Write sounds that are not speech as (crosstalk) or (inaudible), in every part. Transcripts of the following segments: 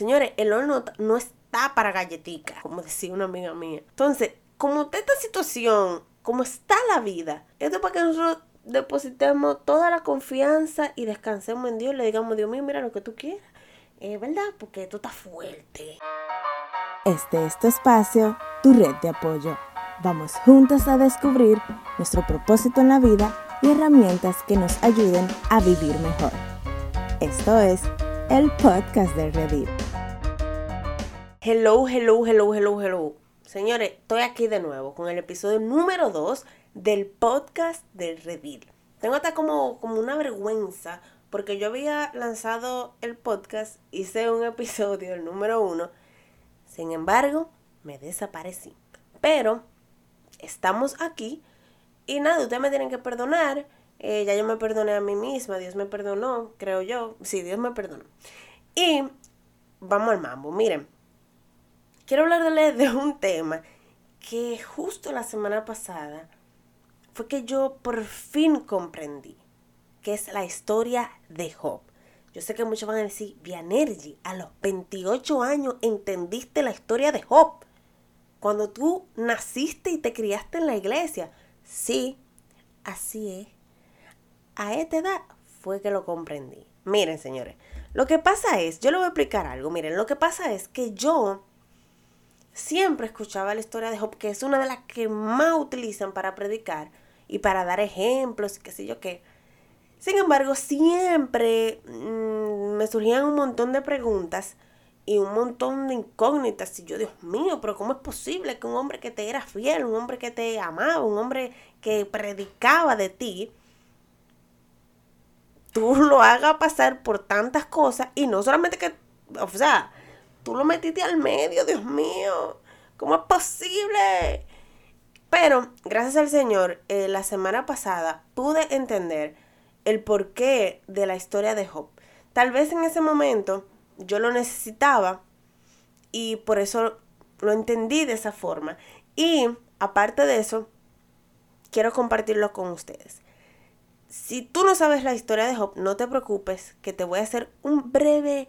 Señores, el horno no está para galletica, como decía una amiga mía. Entonces, como está esta situación, como está la vida, esto es para que nosotros depositemos toda la confianza y descansemos en Dios. Le digamos, Dios mío, mira lo que tú quieras. Es verdad, porque esto está fuerte. Este es tu espacio, tu red de apoyo. Vamos juntas a descubrir nuestro propósito en la vida y herramientas que nos ayuden a vivir mejor. Esto es el podcast de Reddit. Hello, hello, hello, hello, hello. Señores, estoy aquí de nuevo con el episodio número 2 del podcast de Reddit. Tengo hasta como, como una vergüenza porque yo había lanzado el podcast, hice un (laughs) episodio, el número 1. Sin embargo, me desaparecí. Pero estamos aquí y nada, ustedes me tienen que perdonar eh, ya yo me perdoné a mí misma, Dios me perdonó, creo yo. Sí, Dios me perdonó. Y vamos al mambo. Miren, quiero hablarles de un tema que justo la semana pasada fue que yo por fin comprendí, que es la historia de Job. Yo sé que muchos van a decir, Vianergy, a los 28 años entendiste la historia de Job. Cuando tú naciste y te criaste en la iglesia. Sí, así es a esta edad fue que lo comprendí. Miren, señores, lo que pasa es, yo le voy a explicar algo, miren, lo que pasa es que yo siempre escuchaba la historia de Job, que es una de las que más utilizan para predicar y para dar ejemplos y qué sé yo qué. Sin embargo, siempre mm, me surgían un montón de preguntas y un montón de incógnitas. Y yo, Dios mío, pero ¿cómo es posible que un hombre que te era fiel, un hombre que te amaba, un hombre que predicaba de ti, tú lo hagas pasar por tantas cosas y no solamente que, o sea, tú lo metiste al medio, Dios mío, ¿cómo es posible? Pero, gracias al Señor, eh, la semana pasada pude entender el porqué de la historia de Job. Tal vez en ese momento yo lo necesitaba y por eso lo entendí de esa forma. Y aparte de eso, quiero compartirlo con ustedes. Si tú no sabes la historia de Job, no te preocupes, que te voy a hacer un breve,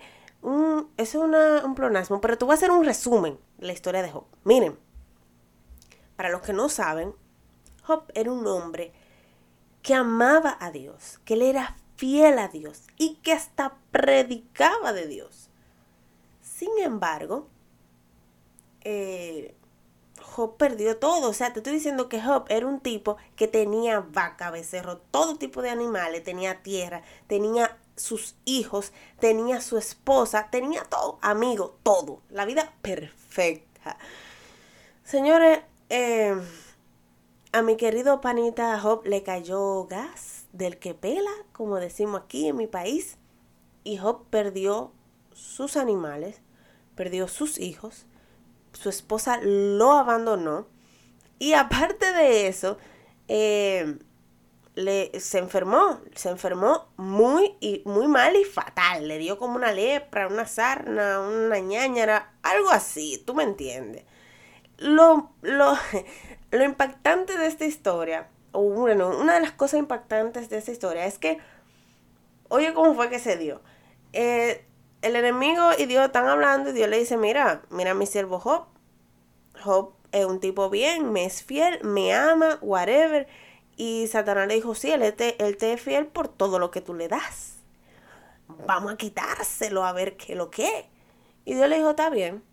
es un plonasmo, pero te voy a hacer un resumen de la historia de Job. Miren, para los que no saben, Job era un hombre que amaba a Dios, que le era fiel a Dios y que hasta predicaba de Dios. Sin embargo, eh, Job perdió todo. O sea, te estoy diciendo que Job era un tipo que tenía vaca, becerro, todo tipo de animales, tenía tierra, tenía sus hijos, tenía su esposa, tenía todo, amigo, todo. La vida perfecta. Señores, eh, a mi querido panita Job le cayó gas del que pela, como decimos aquí en mi país, y Job perdió sus animales, perdió sus hijos, su esposa lo abandonó. Y aparte de eso, eh, se enfermó, se enfermó muy, y, muy mal y fatal. Le dio como una lepra, una sarna, una ñañara, algo así, tú me entiendes. Lo, lo, (laughs) lo impactante de esta historia, o bueno, una de las cosas impactantes de esta historia es que, oye, ¿cómo fue que se dio? Eh, el enemigo y Dios están hablando y Dios le dice, mira, mira mi siervo Job. Job es un tipo bien, me es fiel, me ama, whatever. Y Satanás le dijo, sí, él te, él es fiel por todo lo que tú le das. Vamos a quitárselo a ver qué lo que. Y Dios le dijo, está bien.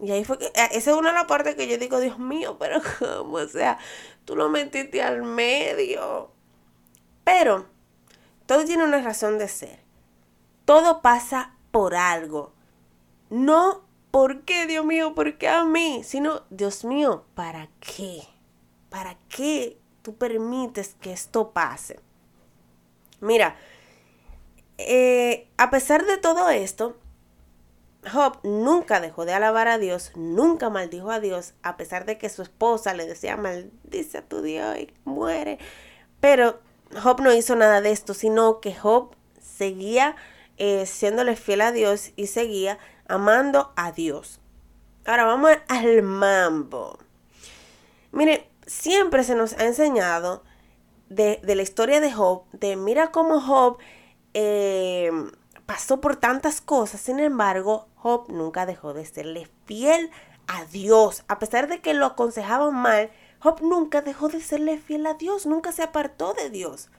Y ahí fue que, eh, esa es una de las partes que yo digo, Dios mío, pero (laughs) ¿cómo? O sea, tú lo metiste al medio. Pero todo tiene una razón de ser. Todo pasa por algo. No, ¿por qué, Dios mío? ¿Por qué a mí? Sino, Dios mío, ¿para qué? ¿Para qué tú permites que esto pase? Mira, eh, a pesar de todo esto, Job nunca dejó de alabar a Dios, nunca maldijo a Dios, a pesar de que su esposa le decía, maldice a tu Dios y muere. Pero Job no hizo nada de esto, sino que Job seguía eh, siéndole fiel a Dios y seguía amando a Dios. Ahora vamos al mambo. Mire, siempre se nos ha enseñado de, la historia de Job, de mira cómo Job eh, pasó por tantas cosas, sin embargo, Job nunca dejó de serle fiel a Dios. A pesar de que lo aconsejaban mal, Job nunca dejó de serle fiel a Dios, nunca se apartó de Dios.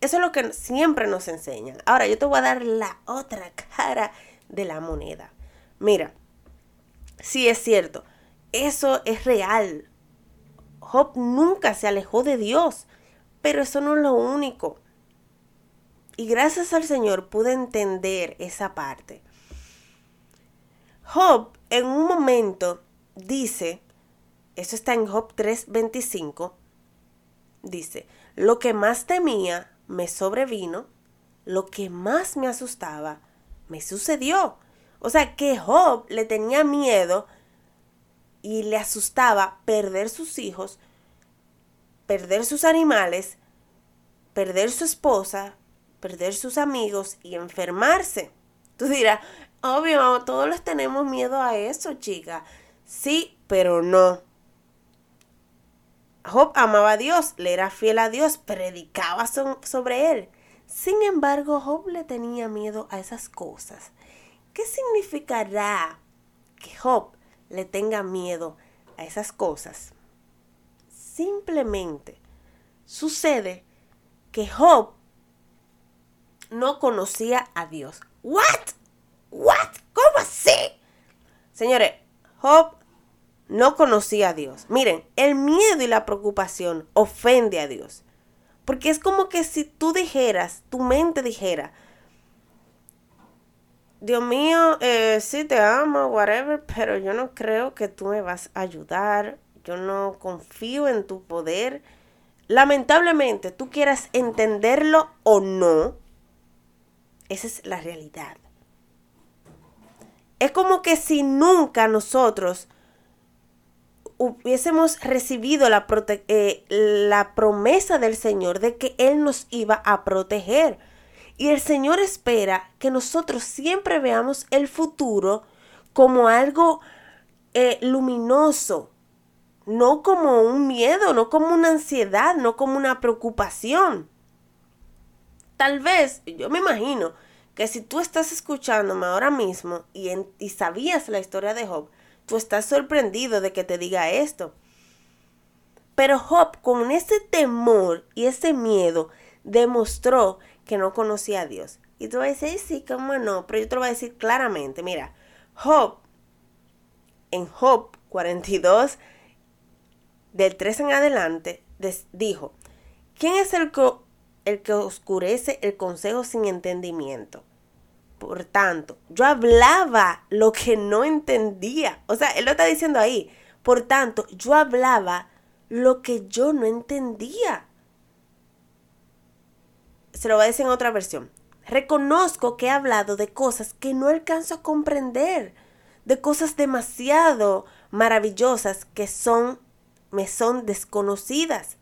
Eso es lo que siempre nos enseñan. Ahora, yo te voy a dar la otra cara de la moneda. Mira, sí es cierto, eso es real. Job nunca se alejó de Dios, pero eso no es lo único. Y gracias al Señor pude entender esa parte. Job en un momento dice, eso está en Job 3:25, dice, lo que más temía me sobrevino, lo que más me asustaba me sucedió. O sea que Job le tenía miedo y le asustaba perder sus hijos, perder sus animales, perder su esposa, perder sus amigos y enfermarse. Tú dirás, obvio, todos les tenemos miedo a eso, chica. Sí, pero no. Job amaba a Dios, le era fiel a Dios, predicaba sobre él. Sin embargo, Job le tenía miedo a esas cosas. ¿Qué significará que Job le tenga miedo a esas cosas? Simplemente sucede que Job no conocía a Dios. ¿What? ¿What? ¿Cómo así? Señores, Job no conocía a Dios. Miren, el miedo y la preocupación ofende a Dios. Porque es como que si tú dijeras, tu mente dijera, Dios mío, eh, sí te amo, whatever, pero yo no creo que tú me vas a ayudar. Yo no confío en tu poder. Lamentablemente, tú quieras entenderlo o no, esa es la realidad. Es como que si nunca nosotros hubiésemos recibido la, eh, la promesa del Señor de que Él nos iba a proteger. Y el Señor espera que nosotros siempre veamos el futuro como algo eh, luminoso, no como un miedo, no como una ansiedad, no como una preocupación. Tal vez, yo me imagino que si tú estás escuchándome ahora mismo y, y sabías la historia de Job, tú estás sorprendido de que te diga esto. Pero Job, con ese temor y ese miedo, demostró que no conocía a Dios. Y tú vas a decir, sí, cómo no, pero yo te lo voy a decir claramente. Mira, Job, en Job 42, del 3 en adelante, dijo, ¿quién es el que el que oscurece el consejo sin entendimiento. Por tanto, yo hablaba lo que no entendía. O sea, él lo está diciendo ahí. Por tanto, yo hablaba lo que yo no entendía. Se lo voy a decir en otra versión. Reconozco que he hablado de cosas que no alcanzo a comprender, de cosas demasiado maravillosas que son me son desconocidas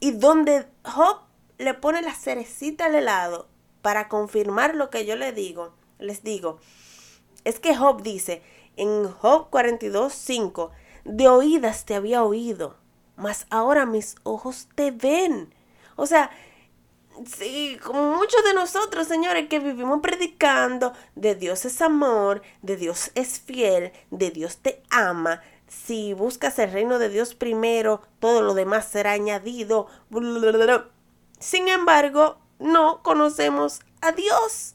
y donde Job le pone la cerecita al helado para confirmar lo que yo le digo, les digo, es que Job dice en Job 42, 5, de oídas te había oído, mas ahora mis ojos te ven. O sea, sí, como muchos de nosotros, señores, que vivimos predicando de Dios es amor, de Dios es fiel, de Dios te ama. Si buscas el reino de Dios primero, todo lo demás será añadido. Sin embargo, no conocemos a Dios.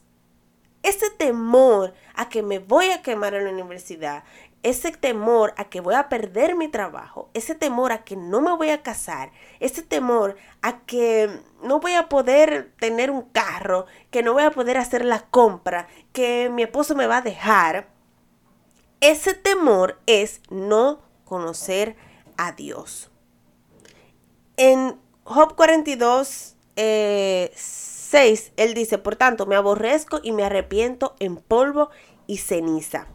Ese temor a que me voy a quemar en la universidad, ese temor a que voy a perder mi trabajo, ese temor a que no me voy a casar, ese temor a que no voy a poder tener un carro, que no voy a poder hacer la compra, que mi esposo me va a dejar, ese temor es no conocer a Dios. En Job 42, 6, eh, él dice, por tanto, me aborrezco y me arrepiento en polvo y ceniza.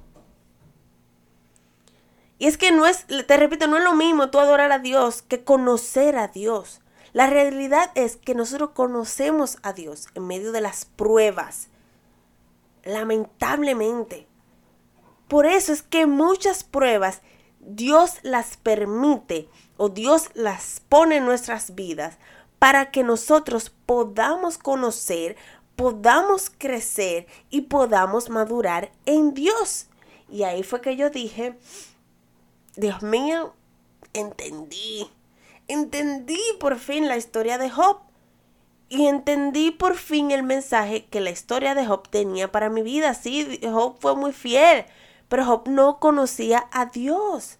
Y es que no es, te repito, no es lo mismo tú adorar a Dios que conocer a Dios. La realidad es que nosotros conocemos a Dios en medio de las pruebas. Lamentablemente. Por eso es que muchas pruebas Dios las permite o Dios las pone en nuestras vidas para que nosotros podamos conocer, podamos crecer y podamos madurar en Dios. Y ahí fue que yo dije, Dios mío, entendí, entendí por fin la historia de Job. Y entendí por fin el mensaje que la historia de Job tenía para mi vida. Sí, Job fue muy fiel, pero Job no conocía a Dios.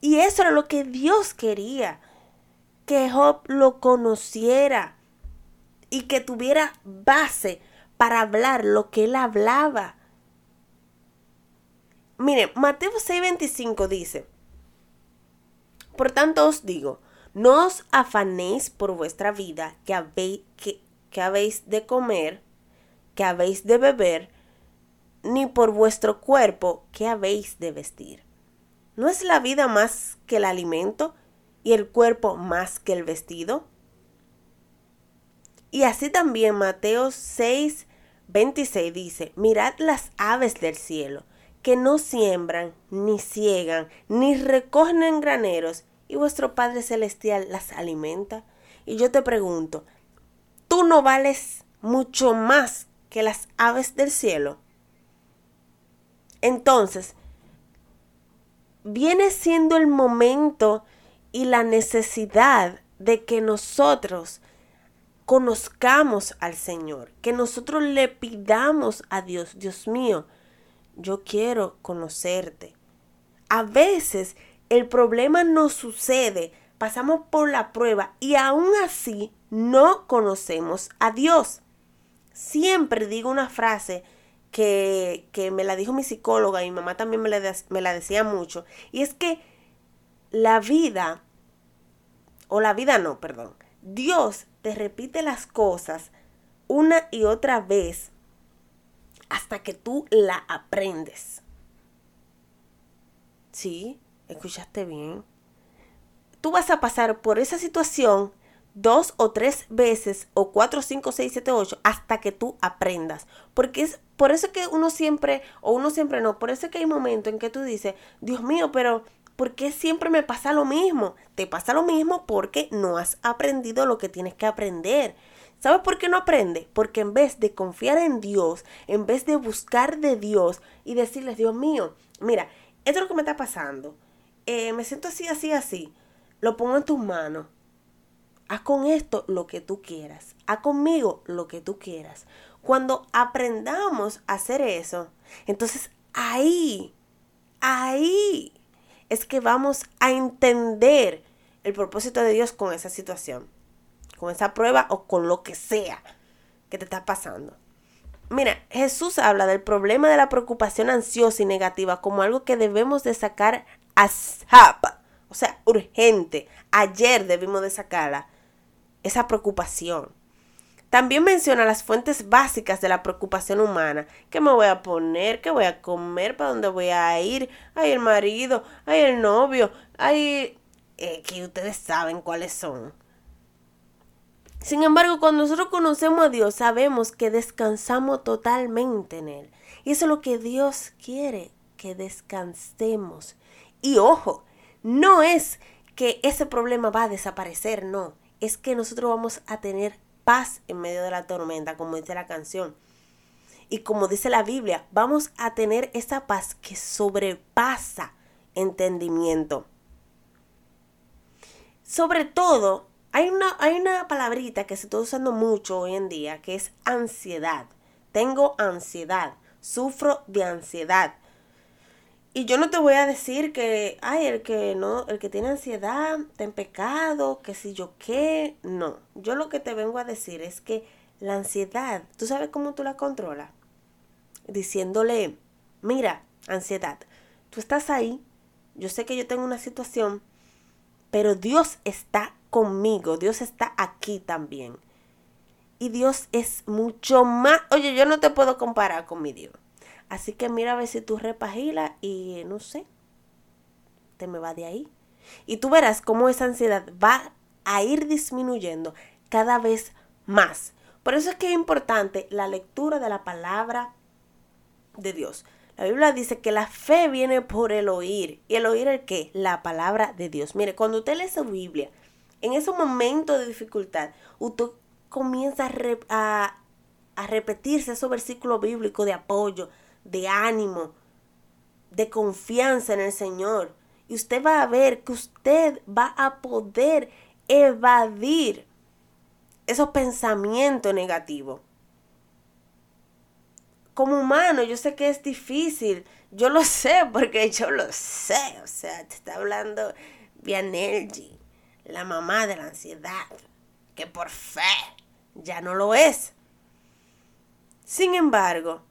Y eso era lo que Dios quería, que Job lo conociera y que tuviera base para hablar lo que él hablaba. Mire, Mateo 6:25 dice, por tanto os digo, no os afanéis por vuestra vida, que habéis, que, habéis de comer, que habéis de beber, ni por vuestro cuerpo, que habéis de vestir. ¿No es la vida más que el alimento y el cuerpo más que el vestido? Y así también Mateo 6, 26 dice, mirad las aves del cielo, que no siembran, ni ciegan, ni recogen en graneros, y vuestro Padre Celestial las alimenta. Y yo te pregunto, ¿tú no vales mucho más que las aves del cielo? Entonces, viene siendo el momento y la necesidad de que nosotros conozcamos al Señor, que nosotros le pidamos a Dios, Dios mío, yo quiero conocerte. A veces el problema no sucede, pasamos por la prueba y aún así no conocemos a Dios. Siempre digo una frase que, que me la dijo mi psicóloga y mi mamá también me la, me la decía mucho, y es que la vida, o la vida no, perdón, Dios te repite las cosas una y otra vez hasta que tú la aprendes. ¿Sí? ¿Escuchaste bien? Tú vas a pasar por esa situación dos o tres veces, o cuatro, cinco, seis, siete, ocho, hasta que tú aprendas. Porque es por eso que uno siempre, o uno siempre no, por eso que hay momentos en que tú dices, Dios mío, pero ¿por qué siempre me pasa lo mismo? Te pasa lo mismo porque no has aprendido lo que tienes que aprender. ¿Sabes por qué no aprende? Porque en vez de confiar en Dios, en vez de buscar de Dios y decirles, Dios mío, mira, esto es lo que me está pasando. Eh, me siento así, así, así. Lo pongo en tus manos. Haz con esto lo que tú quieras. Haz conmigo lo que tú quieras. Cuando aprendamos a hacer eso, entonces ahí, ahí es que vamos a entender el propósito de Dios con esa situación, con esa prueba o con lo que sea que te está pasando. Mira, Jesús habla del problema de la preocupación ansiosa y negativa como algo que debemos de sacar a zap, o sea, urgente. Ayer debimos de sacarla, esa preocupación. También menciona las fuentes básicas de la preocupación humana. ¿Qué me voy a poner? ¿Qué voy a comer? ¿Para dónde voy a ir? Hay el marido, hay el novio, hay... Eh, que ustedes saben cuáles son. Sin embargo, cuando nosotros conocemos a Dios, sabemos que descansamos totalmente en Él. Y eso es lo que Dios quiere, que descansemos. Y ojo, no es que ese problema va a desaparecer, no. Es que nosotros vamos a tener paz en medio de la tormenta, como dice la canción. Y como dice la Biblia, vamos a tener esa paz que sobrepasa entendimiento. Sobre todo, hay una, hay una palabrita que se está usando mucho hoy en día, que es ansiedad. Tengo ansiedad, sufro de ansiedad. Y yo no te voy a decir que, ay, el que no, el que tiene ansiedad está en pecado, que si yo qué, no. Yo lo que te vengo a decir es que la ansiedad, ¿tú sabes cómo tú la controlas? Diciéndole, mira, ansiedad, tú estás ahí, yo sé que yo tengo una situación, pero Dios está conmigo, Dios está aquí también. Y Dios es mucho más, oye, yo no te puedo comparar con mi Dios. Así que mira a ver si tú repagilas y no sé, te me va de ahí. Y tú verás cómo esa ansiedad va a ir disminuyendo cada vez más. Por eso es que es importante la lectura de la palabra de Dios. La Biblia dice que la fe viene por el oír. ¿Y el oír el qué? La palabra de Dios. Mire, cuando usted lee su Biblia, en ese momento de dificultad, usted, comienza a, a repetirse esos versículos bíblicos de apoyo, de ánimo, de confianza en el Señor. Y usted va a ver que usted va a poder evadir esos pensamientos negativos. Como humano, yo sé que es difícil. Yo lo (laughs) sé porque yo lo sé. O sea, te está hablando Vianelgi, la mamá de la ansiedad, que por fe ya no lo es. Sin embargo,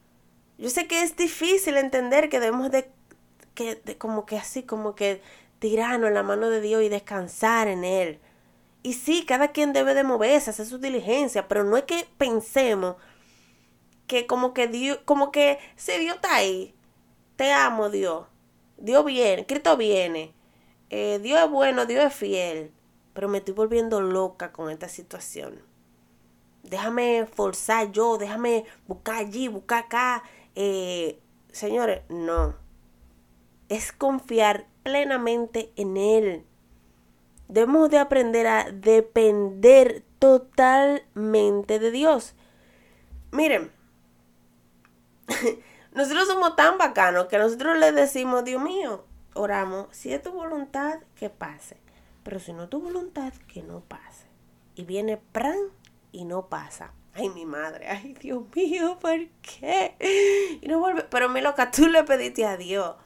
yo sé que es difícil entender que debemos de, que, como que así, como que tirarnos en la mano de Dios y descansar en Él. Y sí, cada quien debe de moverse, hacer su diligencia, pero no es que pensemos que como que Dios, como que si Dios está ahí, te amo Dios, Dios viene, Cristo viene, eh, Dios es bueno, Dios es fiel, pero me estoy volviendo loca con esta situación. Déjame forzar yo, déjame buscar allí, buscar acá, eh, señores, no. Es confiar plenamente en Él. Debemos de aprender a depender totalmente de Dios. Miren, (laughs) nosotros somos tan bacanos que nosotros le decimos, Dios mío, oramos, si es tu voluntad, que pase. Pero si no tu voluntad, que no pase. Y viene pran y no pasa. Ay, mi madre, ay, Dios mío, ¿por qué? Y no vuelve. Pero mi loca, tú le pediste a Dios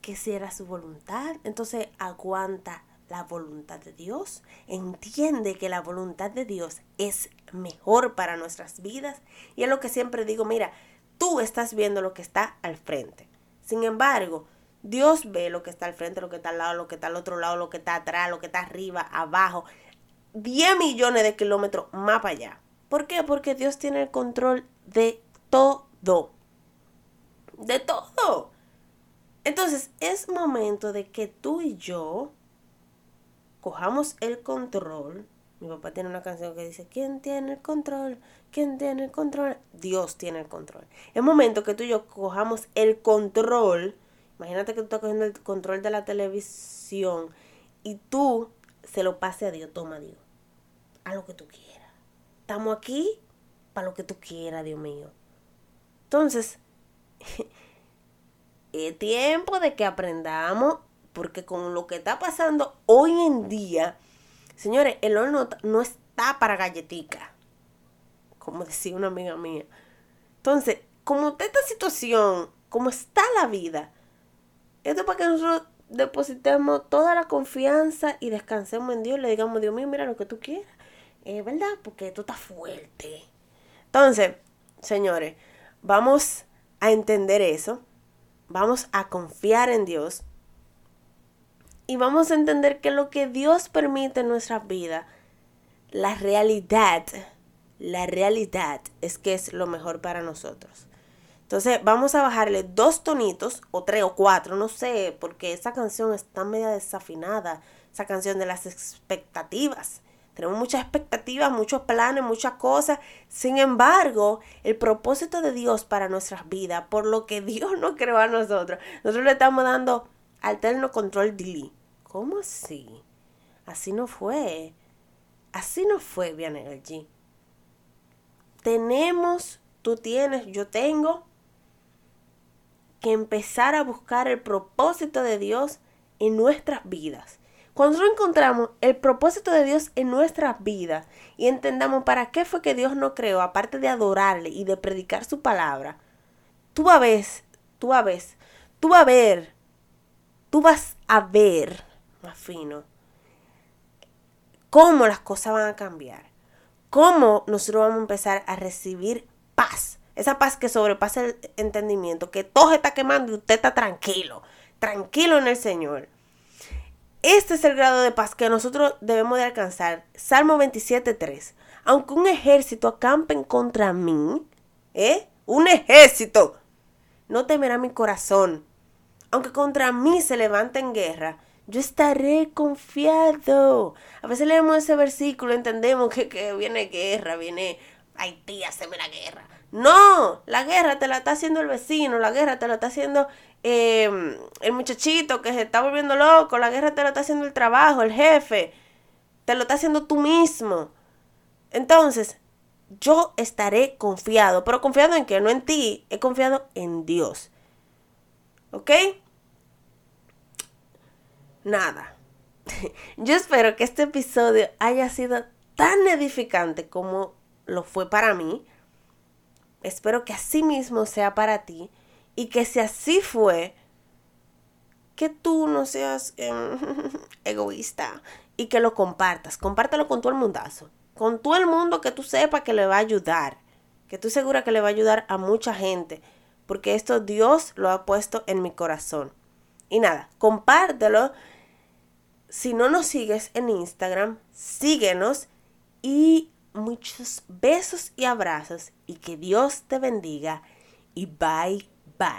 que si era su voluntad. Entonces aguanta la voluntad de Dios. Entiende que la voluntad de Dios es mejor para nuestras vidas. Y es lo que siempre digo, mira, tú estás viendo lo que está al frente. Sin embargo, Dios ve lo que está al frente, lo que está al lado, lo que está al otro lado, lo que está atrás, lo que está arriba, abajo. 10 millones de kilómetros más para allá. ¿Por qué? Porque Dios tiene el control de todo. De todo. Entonces es momento de que tú y yo cojamos el control. Mi papá tiene una canción que dice, ¿quién tiene el control? ¿Quién tiene el control? Dios tiene el control. Es momento que tú y yo cojamos el control. Imagínate que tú estás cogiendo el control de la televisión y tú se lo pase a Dios. Toma Dios. A lo que tú quieras estamos aquí para lo que tú quieras, Dios mío. Entonces, (laughs) es tiempo de que aprendamos, porque con lo que está pasando hoy en día, señores, el horno no está para galletica, como decía una amiga mía. Entonces, como está esta situación, como está la vida, esto es para que nosotros depositemos toda la confianza y descansemos en Dios le digamos, Dios mío, mira lo que tú quieras. Es ¿verdad? Porque esto está fuerte. Entonces, señores, vamos a entender eso. Vamos a confiar en Dios. Y vamos a entender que lo que Dios permite en nuestras vidas, la realidad, la realidad es que es lo mejor para nosotros. Entonces vamos a bajarle dos tonitos o tres o cuatro, no sé, porque esa canción está media desafinada, esa canción de las expectativas. Tenemos muchas expectativas, muchos planes, muchas cosas. Sin embargo, el propósito de Dios para nuestras vidas, por lo que (laughs) Dios nos creó a nosotros, nosotros le estamos dando alterno control delete. ¿Cómo así? Así no fue. Así no fue, bien Energy. Tenemos, tú tienes, yo tengo que empezar a buscar el propósito de Dios en nuestras vidas. Cuando encontramos el propósito de Dios en nuestras vidas y entendamos para qué fue que Dios nos creó, aparte de adorarle y de predicar su palabra, tú a ver, tú a ver, tú a ver, tú vas a ver, más fino, cómo las cosas van a cambiar, cómo nosotros vamos a empezar a recibir paz. Esa paz que sobrepasa el entendimiento, que todo está quemando y usted está tranquilo, tranquilo en el Señor. Este es el grado de paz que nosotros debemos de alcanzar. Salmo 27.3. Aunque un ejército acampe contra mí, ¿eh? Un ejército. No temerá mi corazón. Aunque contra mí se levante en guerra, yo estaré confiado. A veces leemos ese versículo, entendemos que, que viene guerra, viene Haití, haceme la guerra. No, la guerra te la está haciendo el vecino, la guerra te la está haciendo Em, el muchachito que se está volviendo loco, la guerra te lo está haciendo el trabajo, el jefe, te lo está haciendo tú mismo. Entonces, yo estaré confiado, pero confiado en que no en ti, he confiado en Dios. ¿Ok? Nada. (laughs) Yo espero que este episodio haya sido tan edificante como lo fue para mí. Espero que así mismo sea para ti y que si así fue, que tú no seas em, (laughs) egoísta y que lo compartas. Compártelo con todo el mundazo. Con todo el mundo que tú sepas que le va a ayudar. Que tú segura que le va a ayudar a mucha gente. Porque esto Dios lo ha puesto en mi corazón. Y nada, compártelo. Si no nos sigues en Instagram, síguenos y muchos besos y abrazos y que Dios te bendiga y bye